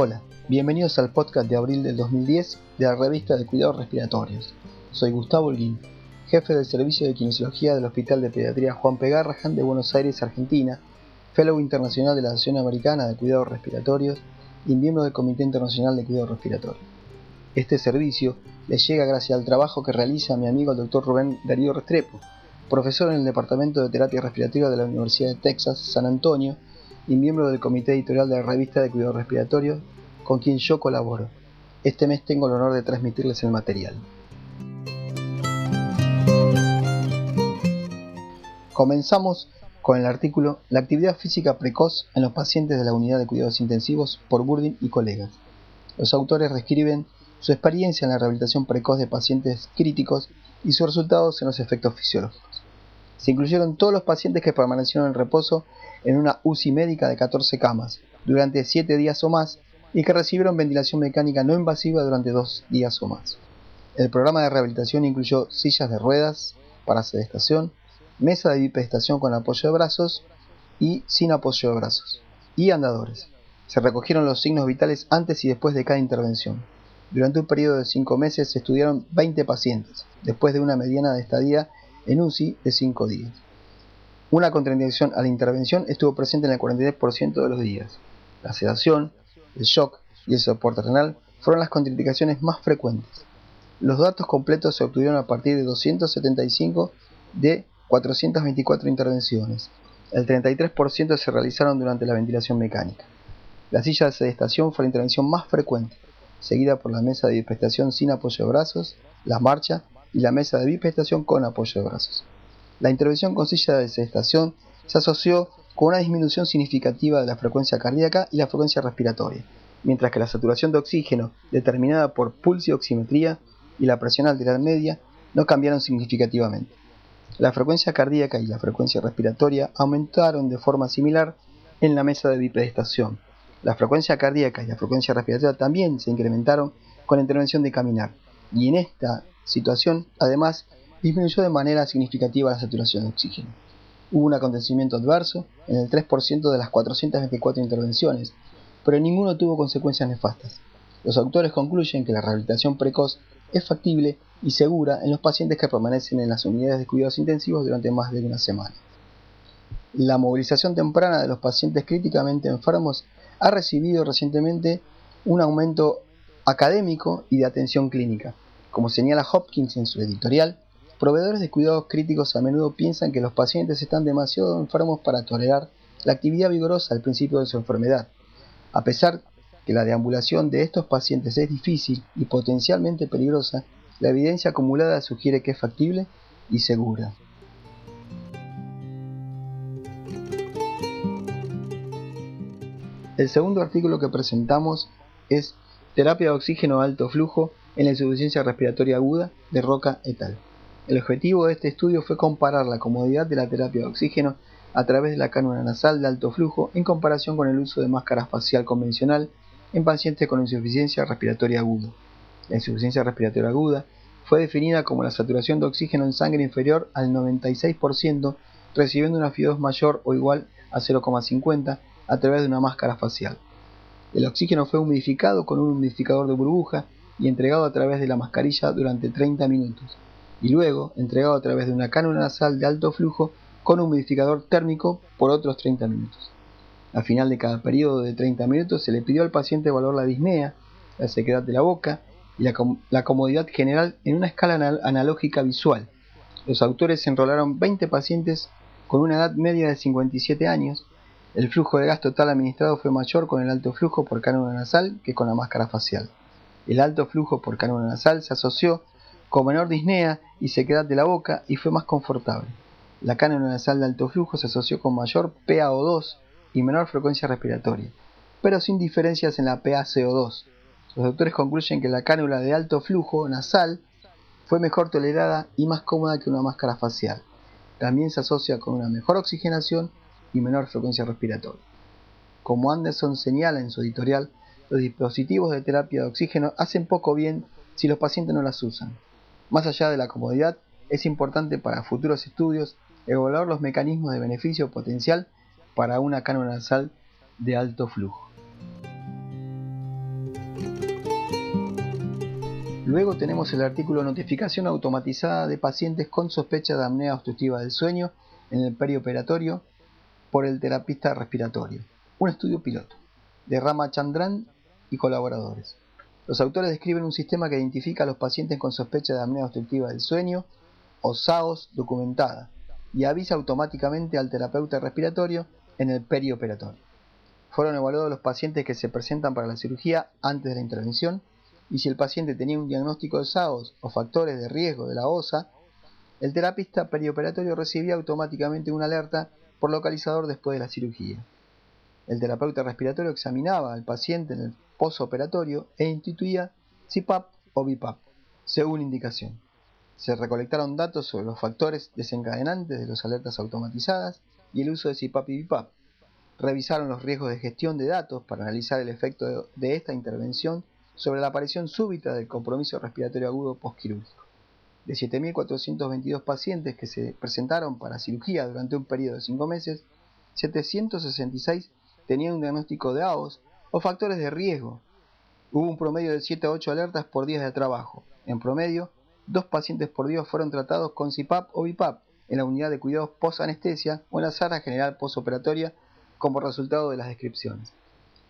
Hola, bienvenidos al podcast de abril del 2010 de la revista de Cuidados Respiratorios. Soy Gustavo Holguín, jefe del Servicio de Kinesiología del Hospital de Pediatría Juan P. Garrahan de Buenos Aires, Argentina, Fellow Internacional de la Asociación Americana de Cuidados Respiratorios y miembro del Comité Internacional de Cuidados Respiratorios. Este servicio les llega gracias al trabajo que realiza mi amigo el Dr. Rubén Darío Restrepo, profesor en el Departamento de Terapia Respirativa de la Universidad de Texas, San Antonio, y miembro del comité editorial de la revista de Cuidado Respiratorio, con quien yo colaboro. Este mes tengo el honor de transmitirles el material. Comenzamos con el artículo La actividad física precoz en los pacientes de la unidad de cuidados intensivos por Burdin y colegas. Los autores reescriben su experiencia en la rehabilitación precoz de pacientes críticos y sus resultados en los efectos fisiológicos. Se incluyeron todos los pacientes que permanecieron en reposo en una UCI médica de 14 camas durante 7 días o más y que recibieron ventilación mecánica no invasiva durante 2 días o más. El programa de rehabilitación incluyó sillas de ruedas para sedestación, mesa de bipedestación con apoyo de brazos y sin apoyo de brazos, y andadores. Se recogieron los signos vitales antes y después de cada intervención. Durante un periodo de 5 meses se estudiaron 20 pacientes, después de una mediana de estadía en UCI de 5 días. Una contraindicación a la intervención estuvo presente en el 43% de los días. La sedación, el shock y el soporte renal fueron las contraindicaciones más frecuentes. Los datos completos se obtuvieron a partir de 275 de 424 intervenciones. El 33% se realizaron durante la ventilación mecánica. La silla de sedestación fue la intervención más frecuente, seguida por la mesa de bipestación sin apoyo de brazos, la marcha y la mesa de bipestación con apoyo de brazos. La intervención con silla de sedestación se asoció con una disminución significativa de la frecuencia cardíaca y la frecuencia respiratoria, mientras que la saturación de oxígeno determinada por pulso y oximetría y la presión arterial media no cambiaron significativamente. La frecuencia cardíaca y la frecuencia respiratoria aumentaron de forma similar en la mesa de bipedestación. La frecuencia cardíaca y la frecuencia respiratoria también se incrementaron con la intervención de caminar, y en esta situación, además, disminuyó de manera significativa la saturación de oxígeno. Hubo un acontecimiento adverso en el 3% de las 424 intervenciones, pero ninguno tuvo consecuencias nefastas. Los autores concluyen que la rehabilitación precoz es factible y segura en los pacientes que permanecen en las unidades de cuidados intensivos durante más de una semana. La movilización temprana de los pacientes críticamente enfermos ha recibido recientemente un aumento académico y de atención clínica. Como señala Hopkins en su editorial, proveedores de cuidados críticos a menudo piensan que los pacientes están demasiado enfermos para tolerar la actividad vigorosa al principio de su enfermedad. A pesar que la deambulación de estos pacientes es difícil y potencialmente peligrosa, la evidencia acumulada sugiere que es factible y segura. El segundo artículo que presentamos es Terapia de oxígeno alto flujo en la insuficiencia respiratoria aguda de Roca et al. El objetivo de este estudio fue comparar la comodidad de la terapia de oxígeno a través de la cánula nasal de alto flujo en comparación con el uso de máscara facial convencional en pacientes con insuficiencia respiratoria aguda. La insuficiencia respiratoria aguda fue definida como la saturación de oxígeno en sangre inferior al 96% recibiendo una FIO2 mayor o igual a 0,50 a través de una máscara facial. El oxígeno fue humidificado con un humidificador de burbuja y entregado a través de la mascarilla durante 30 minutos, y luego entregado a través de una cánula nasal de alto flujo con un humidificador térmico por otros 30 minutos. Al final de cada periodo de 30 minutos se le pidió al paciente evaluar la disnea, la sequedad de la boca y la, comodidad general en una escala analógica visual. Los autores enrolaron 20 pacientes con una edad media de 57 años. El flujo de gas total administrado fue mayor con el alto flujo por cánula nasal que con la máscara facial. El alto flujo por cánula nasal se asoció con menor disnea y sequedad de la boca y fue más confortable. La cánula nasal de alto flujo se asoció con mayor PaO2 y menor frecuencia respiratoria, pero sin diferencias en la PaCO2. Los doctores concluyen que la cánula de alto flujo nasal fue mejor tolerada y más cómoda que una máscara facial. También se asocia con una mejor oxigenación y menor frecuencia respiratoria. Como Anderson señala en su editorial, los dispositivos de terapia de oxígeno hacen poco bien si los pacientes no las usan. Más allá de la comodidad, es importante para futuros estudios evaluar los mecanismos de beneficio potencial para una cánula nasal de alto flujo. Luego tenemos el artículo Notificación automatizada de pacientes con sospecha de apnea obstructiva del sueño en el perioperatorio por el terapista respiratorio. Un estudio piloto de Rama Chandran y colaboradores. Los autores describen un sistema que identifica a los pacientes con sospecha de apnea obstructiva del sueño o SAOS documentada y avisa automáticamente al terapeuta respiratorio en el perioperatorio. Fueron evaluados los pacientes que se presentan para la cirugía antes de la intervención y si el paciente tenía un diagnóstico de SAOS o factores de riesgo de la OSA, el terapista perioperatorio recibía automáticamente una alerta por localizador después de la cirugía. El terapeuta respiratorio examinaba al paciente en el posoperatorio e instituía CPAP o BIPAP, según indicación. Se recolectaron datos sobre los factores desencadenantes de las alertas automatizadas y el uso de CPAP y BIPAP. Revisaron los riesgos de gestión de datos para analizar el efecto de esta intervención sobre la aparición súbita del compromiso respiratorio agudo postquirúrgico. De 7.422 pacientes que se presentaron para cirugía durante un periodo de 5 meses, 766 tenían un diagnóstico de AOS o factores de riesgo. Hubo un promedio de 7 a 8 alertas por días de trabajo. En promedio, dos pacientes por día fueron tratados con CIPAP o BIPAP en la unidad de cuidados post-anestesia o en la sala general postoperatoria como resultado de las descripciones.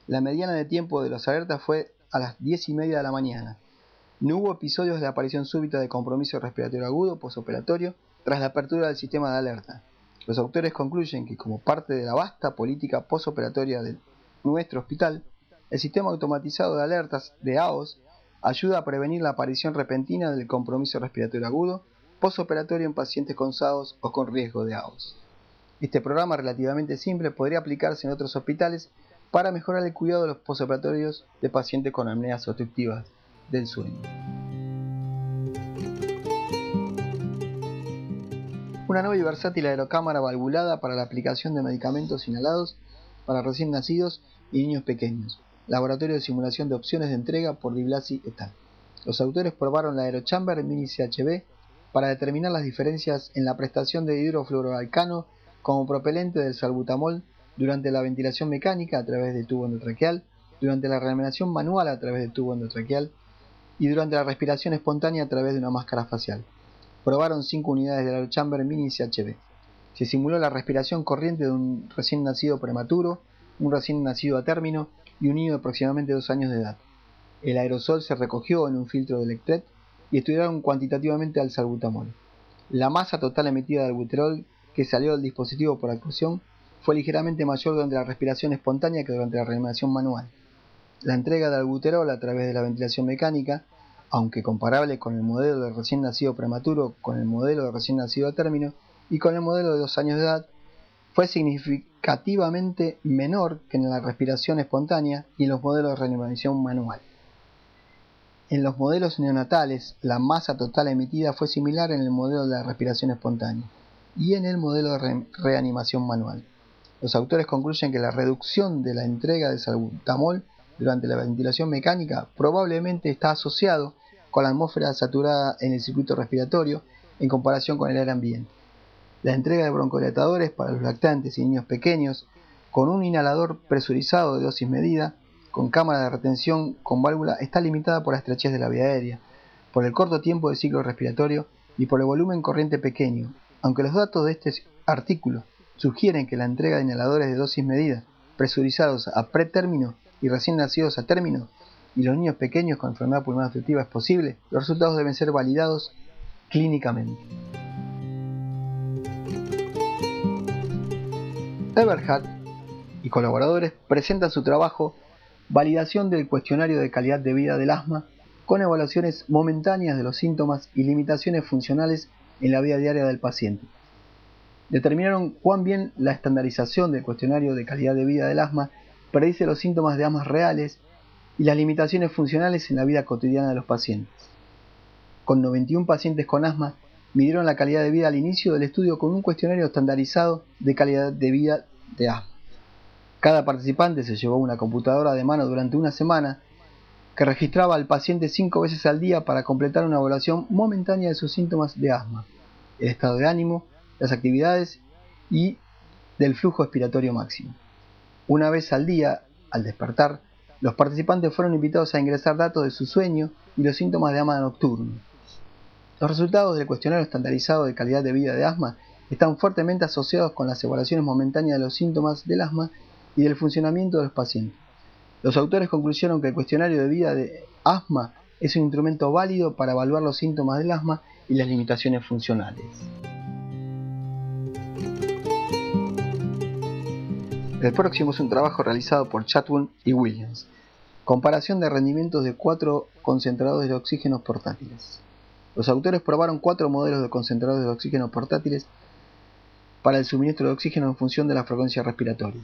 La mediana de tiempo de las alertas fue a las 10 y media de la mañana. No hubo episodios de aparición súbita de compromiso respiratorio agudo posoperatorio tras la apertura del sistema de alerta. Los autores concluyen que como parte de la vasta política posoperatoria de nuestro hospital, el sistema automatizado de alertas de AOS ayuda a prevenir la aparición repentina del compromiso respiratorio agudo posoperatorio en pacientes con SAOS o con riesgo de AOS. Este programa relativamente simple podría aplicarse en otros hospitales para mejorar el cuidado de los posoperatorios de pacientes con apneas obstructivas del sueño. Una nueva y versátil aerocámara valvulada para la aplicación de medicamentos inhalados para recién nacidos y niños pequeños. Laboratorio de simulación de opciones de entrega por Di Blasi et al. Los autores probaron la Aerochamber Mini CHB para determinar las diferencias en la prestación de hidrofluoroalcano como propelente del salbutamol durante la ventilación mecánica a través del tubo endotraqueal, durante la reanimación manual a través del tubo endotraqueal y durante la respiración espontánea a través de una máscara facial. Probaron 5 unidades de la Chamber Mini CHB. Se simuló la respiración corriente de un recién nacido prematuro, un recién nacido a término y un niño de aproximadamente 2 años de edad. El aerosol se recogió en un filtro de Electret y estudiaron cuantitativamente al salbutamol. La masa total emitida del buterol que salió del dispositivo por actuación fue ligeramente mayor durante la respiración espontánea que durante la reanimación manual. La entrega de albuterol a través de la ventilación mecánica, aunque comparable con el modelo de recién nacido prematuro, con el modelo de recién nacido a término y con el modelo de dos años de edad, fue significativamente menor que en la respiración espontánea y en los modelos de reanimación manual. En los modelos neonatales, la masa total emitida fue similar en el modelo de la respiración espontánea y en el modelo de reanimación manual. Los autores concluyen que la reducción de la entrega de salbutamol durante la ventilación mecánica probablemente está asociado con la atmósfera saturada en el circuito respiratorio en comparación con el aire ambiente. La entrega de broncodilatadores para los lactantes y niños pequeños con un inhalador presurizado de dosis medida, con cámara de retención con válvula, está limitada por la estrechez de la vía aérea, por el corto tiempo de ciclo respiratorio y por el volumen corriente pequeño, aunque los datos de este artículo sugieren que la entrega de inhaladores de dosis medida, presurizados a pretérmino y recién nacidos a término, y los niños pequeños con enfermedad pulmonar obstructiva es posible, los resultados deben ser validados clínicamente. Eberhard y colaboradores presentan su trabajo Validación del cuestionario de calidad de vida del asma con evaluaciones momentáneas de los síntomas y limitaciones funcionales en la vida diaria del paciente determinaron cuán bien la estandarización del cuestionario de calidad de vida del asma predice los síntomas de asma reales y las limitaciones funcionales en la vida cotidiana de los pacientes. Con 91 pacientes con asma, midieron la calidad de vida al inicio del estudio con un cuestionario estandarizado de calidad de vida de asma. Cada participante se llevó una computadora de mano durante una semana que registraba al paciente cinco veces al día para completar una evaluación momentánea de sus síntomas de asma, el estado de ánimo, las actividades y del flujo expiratorio máximo. Una vez al día, al despertar, Los participantes fueron invitados a ingresar datos de su sueño y los síntomas de asma nocturno. Los resultados del cuestionario estandarizado de calidad de vida de asma están fuertemente asociados con las evaluaciones momentáneas de los síntomas del asma y del funcionamiento de los pacientes. Los autores concluyeron que el cuestionario de vida de asma es un instrumento válido para evaluar los síntomas del asma y las limitaciones funcionales. El próximo es un trabajo realizado por Chatwin y Williams. Comparación de rendimientos de cuatro concentradores de oxígeno portátiles. Los autores probaron cuatro modelos de concentradores de oxígeno portátiles para el suministro de oxígeno en función de la frecuencia respiratoria.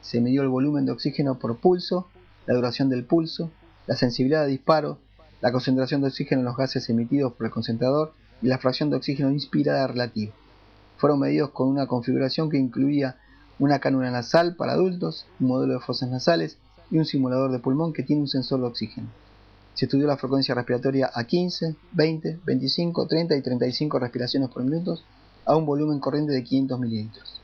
Se midió el volumen de oxígeno por pulso, la duración del pulso, la sensibilidad de disparo, la concentración de oxígeno en los gases emitidos por el concentrador y la fracción de oxígeno inspirada relativa. Fueron medidos con una configuración que incluía una cánula nasal para adultos, un modelo de fosas nasales y un simulador de pulmón que tiene un sensor de oxígeno. Se estudió la frecuencia respiratoria a 15, 20, 25, 30 y 35 respiraciones por minuto a un volumen corriente de 500 mililitros.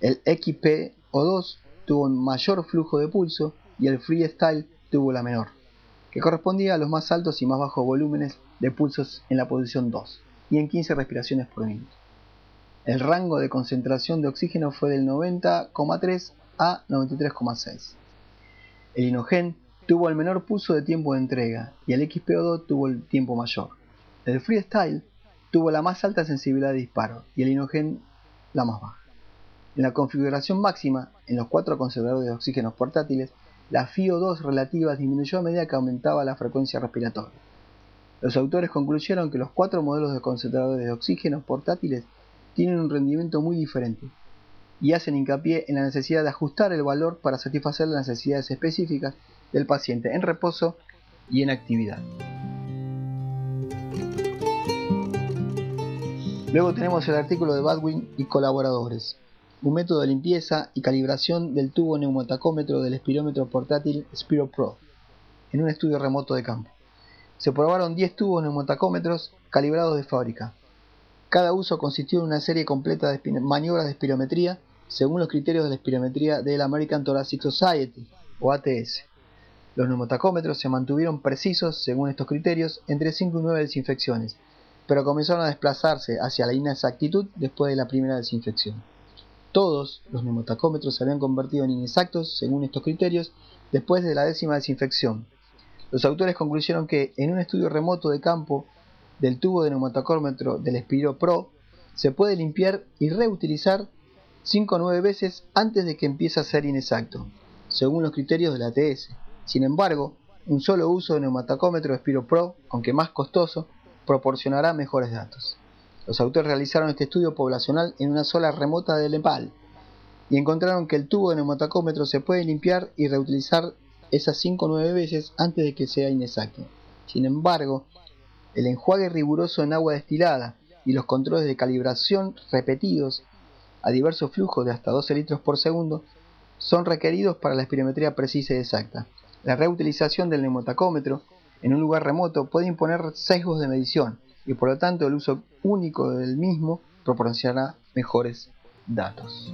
El XPO2 tuvo un mayor flujo de pulso y el Freestyle tuvo la menor, que correspondía a los más altos y más bajos volúmenes de pulsos en la posición 2 y en 15 respiraciones por minuto. El rango de concentración de oxígeno fue del 90,3 a 93,6. El Inogen tuvo el menor pulso de tiempo de entrega y el XPO2 tuvo el tiempo mayor. El Freestyle tuvo la más alta sensibilidad de disparo y el Inogen la más baja. En la configuración máxima, en los cuatro concentradores de oxígeno portátiles, la FiO2 relativa disminuyó a medida que aumentaba la frecuencia respiratoria. Los autores concluyeron que los cuatro modelos de concentradores de oxígeno portátiles tienen un rendimiento muy diferente y hacen hincapié en la necesidad de ajustar el valor para satisfacer las necesidades específicas del paciente en reposo y en actividad. Luego tenemos el artículo de Badwin y colaboradores, un método de limpieza y calibración del tubo neumatacómetro del espirómetro portátil Spiro Pro, en un estudio remoto de campo. Se probaron 10 tubos neumatacómetros calibrados de fábrica, cada uso consistió en una serie completa de maniobras de espirometría según los criterios de la espirometría del American Thoracic Society, o ATS. Los neumotacómetros se mantuvieron precisos según estos criterios entre 5 y 9 desinfecciones, pero comenzaron a desplazarse hacia la inexactitud después de la primera desinfección. Todos los neumotacómetros se habían convertido en inexactos según estos criterios después de la décima desinfección. Los autores concluyeron que en un estudio remoto de campo del tubo de neumatacómetro del Spiro Pro se puede limpiar y reutilizar 5 o 9 veces antes de que empiece a ser inexacto, según los criterios de la ATS. Sin embargo, un solo uso de neumatacómetro Spiro Pro, aunque más costoso, proporcionará mejores datos. Los autores realizaron este estudio poblacional en una sola remota de Nepal y encontraron que el tubo de neumatacómetro se puede limpiar y reutilizar esas 5 o 9 veces antes de que sea inexacto. Sin embargo, el enjuague riguroso en agua destilada y los controles de calibración repetidos a diversos flujos de hasta 12 litros por segundo son requeridos para la espirometría precisa y exacta. La reutilización del neumotacómetro en un lugar remoto puede imponer sesgos de medición y por lo tanto el uso único del mismo proporcionará mejores datos.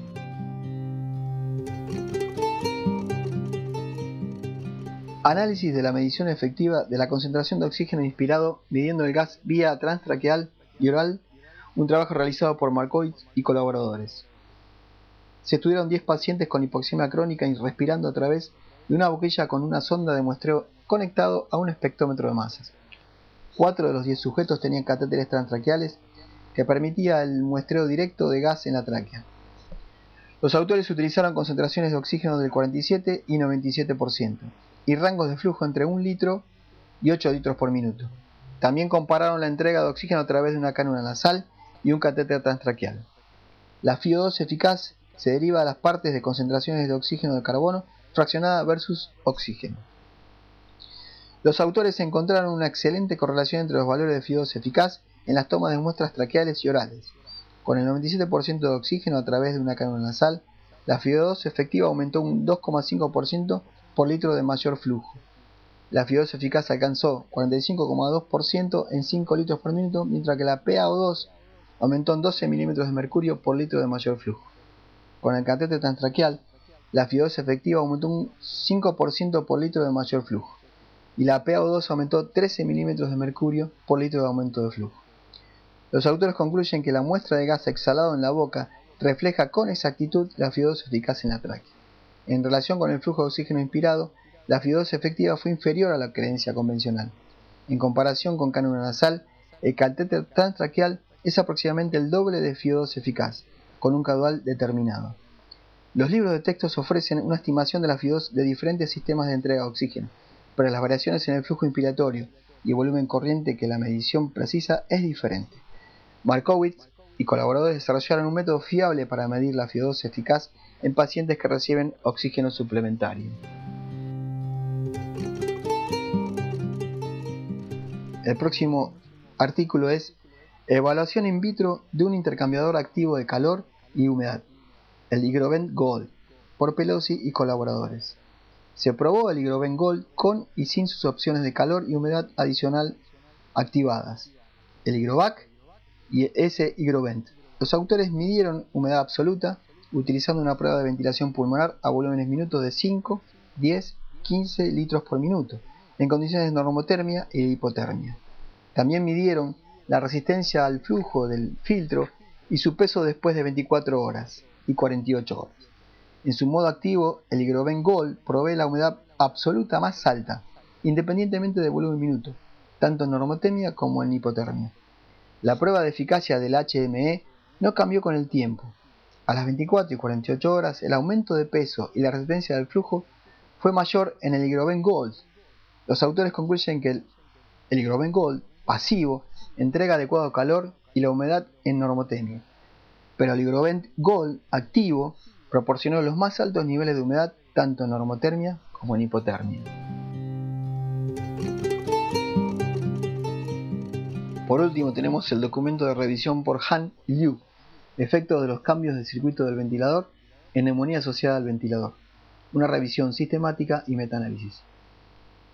Análisis de la medición efectiva de la concentración de oxígeno inspirado midiendo el gas vía transtraqueal y oral, un trabajo realizado por Markovic y colaboradores. Se estudiaron 10 pacientes con hipoxemia crónica y respirando a través de una boquilla con una sonda de muestreo conectado a un espectrómetro de masas. Cuatro de los 10 sujetos tenían catéteres transtraqueales que permitía el muestreo directo de gas en la tráquea. Los autores utilizaron concentraciones de oxígeno del 47 y 97% y rangos de flujo entre 1 litro y 8 litros por minuto. También compararon la entrega de oxígeno a través de una cánula nasal y un catéter transtraqueal. La FIO2 eficaz se deriva de las partes de concentraciones de oxígeno de carbono fraccionada versus oxígeno. Los autores encontraron una excelente correlación entre los valores de FIO2 eficaz en las tomas de muestras traqueales y orales. Con el 97% de oxígeno a través de una cánula nasal, la FIO2 efectiva aumentó un 2,5% por litro de mayor flujo. La FIO2 eficaz alcanzó 45,2% en 5 litros por minuto, mientras que la PaO2 aumentó en 12 milímetros de mercurio por litro de mayor flujo. Con el catéter transtraqueal, la FIO2 efectiva aumentó un 5% por litro de mayor flujo y la PaO2 aumentó 13 milímetros de mercurio por litro de aumento de flujo. Los autores concluyen que la muestra de gas exhalado en la boca refleja con exactitud la FIO2 eficaz en la tráquea. En relación con el flujo de oxígeno inspirado, la FIO2 efectiva fue inferior a la creencia convencional. En comparación con cánula nasal, el catéter transtraqueal es aproximadamente el doble de FIO2 eficaz, con un caudal determinado. Los libros de textos ofrecen una estimación de la FIO2 de diferentes sistemas de entrega de oxígeno, pero las variaciones en el flujo inspiratorio y volumen corriente que la medición precisa es diferente. Markowitz y colaboradores desarrollaron un método fiable para medir la FIO2 eficaz en pacientes que reciben oxígeno suplementario. El próximo artículo es Evaluación in vitro de un intercambiador activo de calor y humedad, el Higrovent Gold, por Pelosi y colaboradores. Se probó el Higrovent Gold con y sin sus opciones de calor y humedad adicional activadas, el Higrovac y ese Higrovent. Los autores midieron humedad absoluta utilizando una prueba de ventilación pulmonar a volúmenes minutos de 5, 10, 15 litros por minuto, en condiciones de normotermia y hipotermia. También midieron la resistencia al flujo del filtro y su peso después de 24 horas y 48 horas. En su modo activo, el Higroven Gold provee la humedad absoluta más alta, independientemente de volumen minuto, tanto en normotemia como en hipotermia. La prueba de eficacia del HME no cambió con el tiempo. A las 24 y 48 horas, el aumento de peso y la resistencia del flujo fue mayor en el Higroven Gold. Los autores concluyen que el, el Gold pasivo entrega adecuado calor y la humedad en normotemia, pero el Higrovent Gold activo proporcionó los más altos niveles de humedad tanto en normotermia como en hipotermia. Por último tenemos el documento de revisión por Han Liu, efectos de los cambios de circuito del ventilador en neumonía asociada al ventilador, una revisión sistemática y metaanálisis.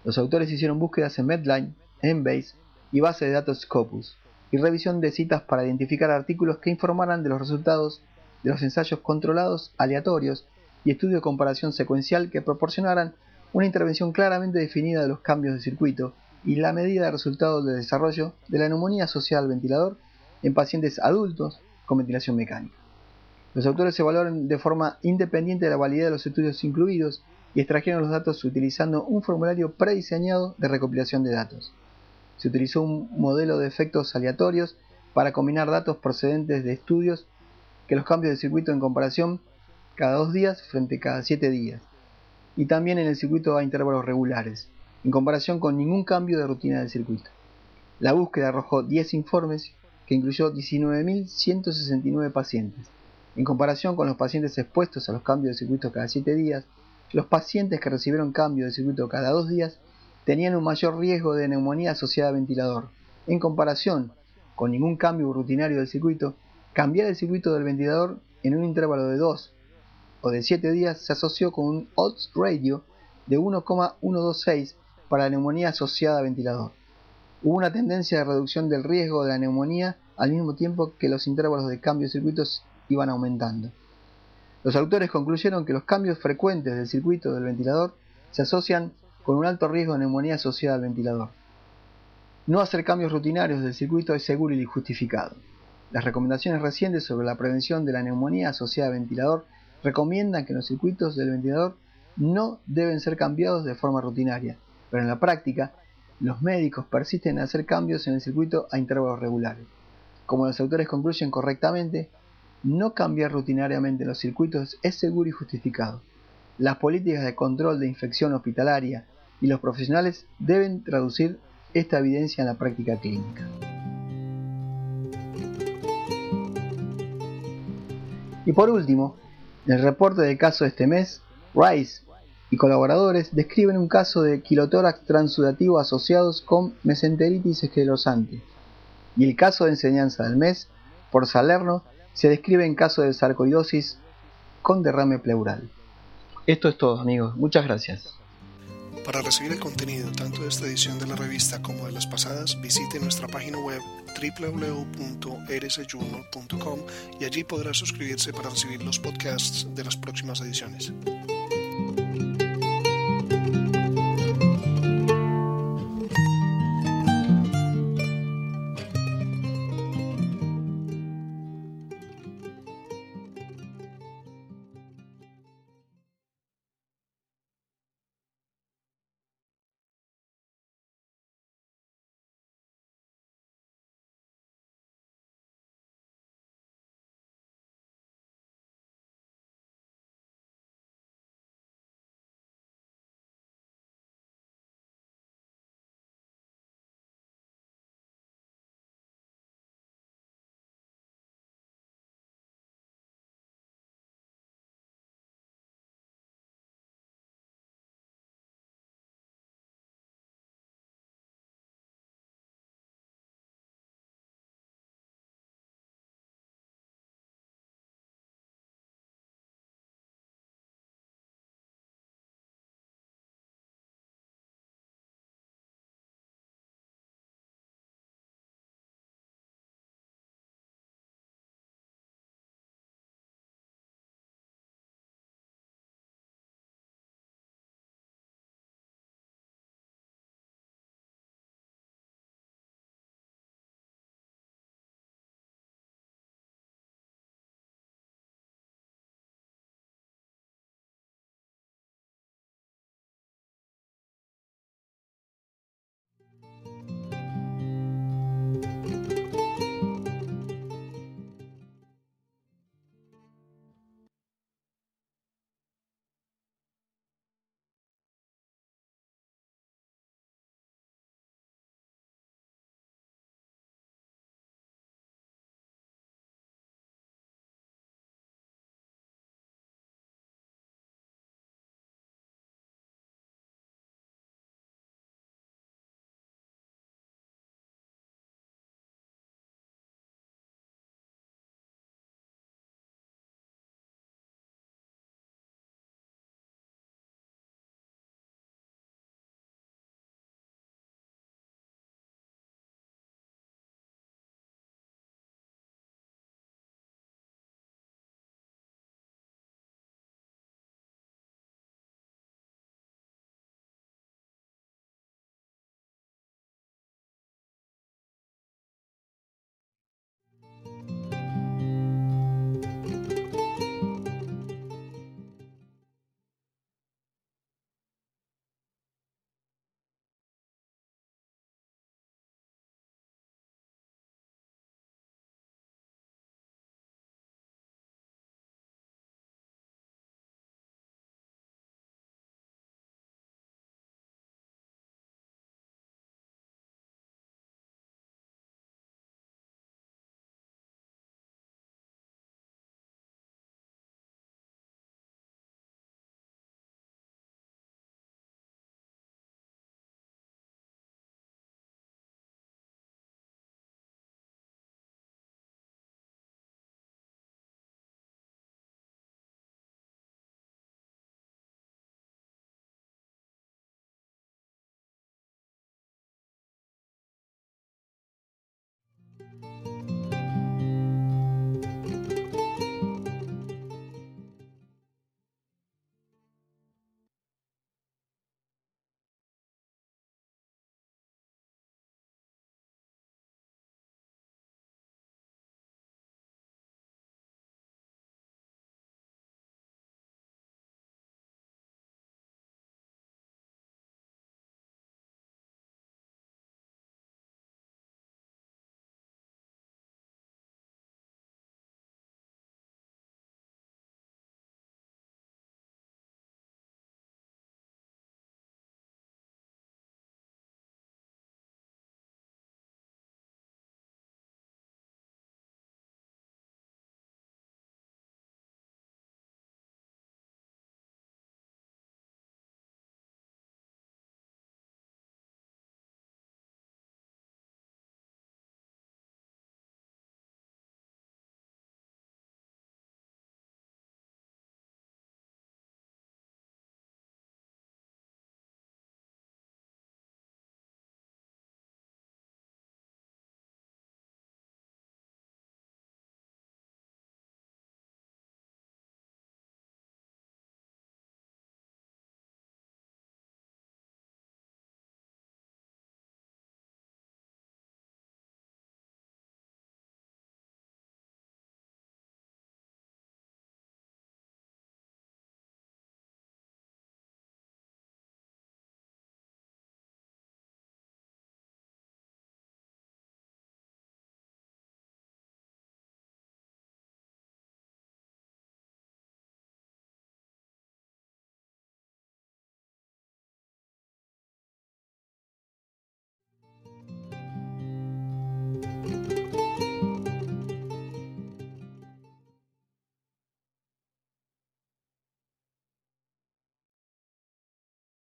Los autores hicieron búsquedas en Medline, Embase y base de datos Scopus, y revisión de citas para identificar artículos que informaran de los resultados de los ensayos controlados aleatorios y estudio de comparación secuencial que proporcionaran una intervención claramente definida de los cambios de circuito y la medida de resultados de desarrollo de la neumonía asociada al ventilador en pacientes adultos con ventilación mecánica. Los autores evaluaron de forma independiente la validez de los estudios incluidos y extrajeron los datos utilizando un formulario prediseñado de recopilación de datos. Se utilizó un modelo de efectos aleatorios para combinar datos procedentes de estudios que los cambios de circuito en comparación cada dos días frente a cada siete días, y también en el circuito a intervalos regulares, en comparación con ningún cambio de rutina del circuito. La búsqueda arrojó 10 informes que incluyó 19.169 pacientes. En comparación con los pacientes expuestos a los cambios de circuito cada 7 días, los pacientes que recibieron cambio de circuito cada dos días tenían un mayor riesgo de neumonía asociada a ventilador. En comparación con ningún cambio rutinario del circuito, cambiar el circuito del ventilador en un intervalo de 2 o de 7 días se asoció con un odds radio de 1,126 para la neumonía asociada a ventilador. Hubo una tendencia de reducción del riesgo de la neumonía al mismo tiempo que los intervalos de cambio de circuitos iban aumentando. Los autores concluyeron que los cambios frecuentes del circuito del ventilador se asocian con un alto riesgo de neumonía asociada al ventilador. No hacer cambios rutinarios del circuito es seguro y justificado. Las recomendaciones recientes sobre la prevención de la neumonía asociada al ventilador recomiendan que los circuitos del ventilador no deben ser cambiados de forma rutinaria, pero en la práctica los médicos persisten en hacer cambios en el circuito a intervalos regulares. Como los autores concluyen correctamente, no cambiar rutinariamente los circuitos es seguro y justificado. Las políticas de control de infección hospitalaria y los profesionales deben traducir esta evidencia en la práctica clínica. Y por último, en el reporte del caso de este mes, Rice y colaboradores describen un caso de quilotórax transudativo asociados con mesenteritis esclerosante. Y el caso de enseñanza del mes, por Salerno, se describe en caso de sarcoidosis con derrame pleural. Esto es todo amigos, muchas gracias. Para recibir el contenido tanto de esta edición de la revista como de las pasadas, visite nuestra página web www.rsjournal.com y allí podrá suscribirse para recibir los podcasts de las próximas ediciones.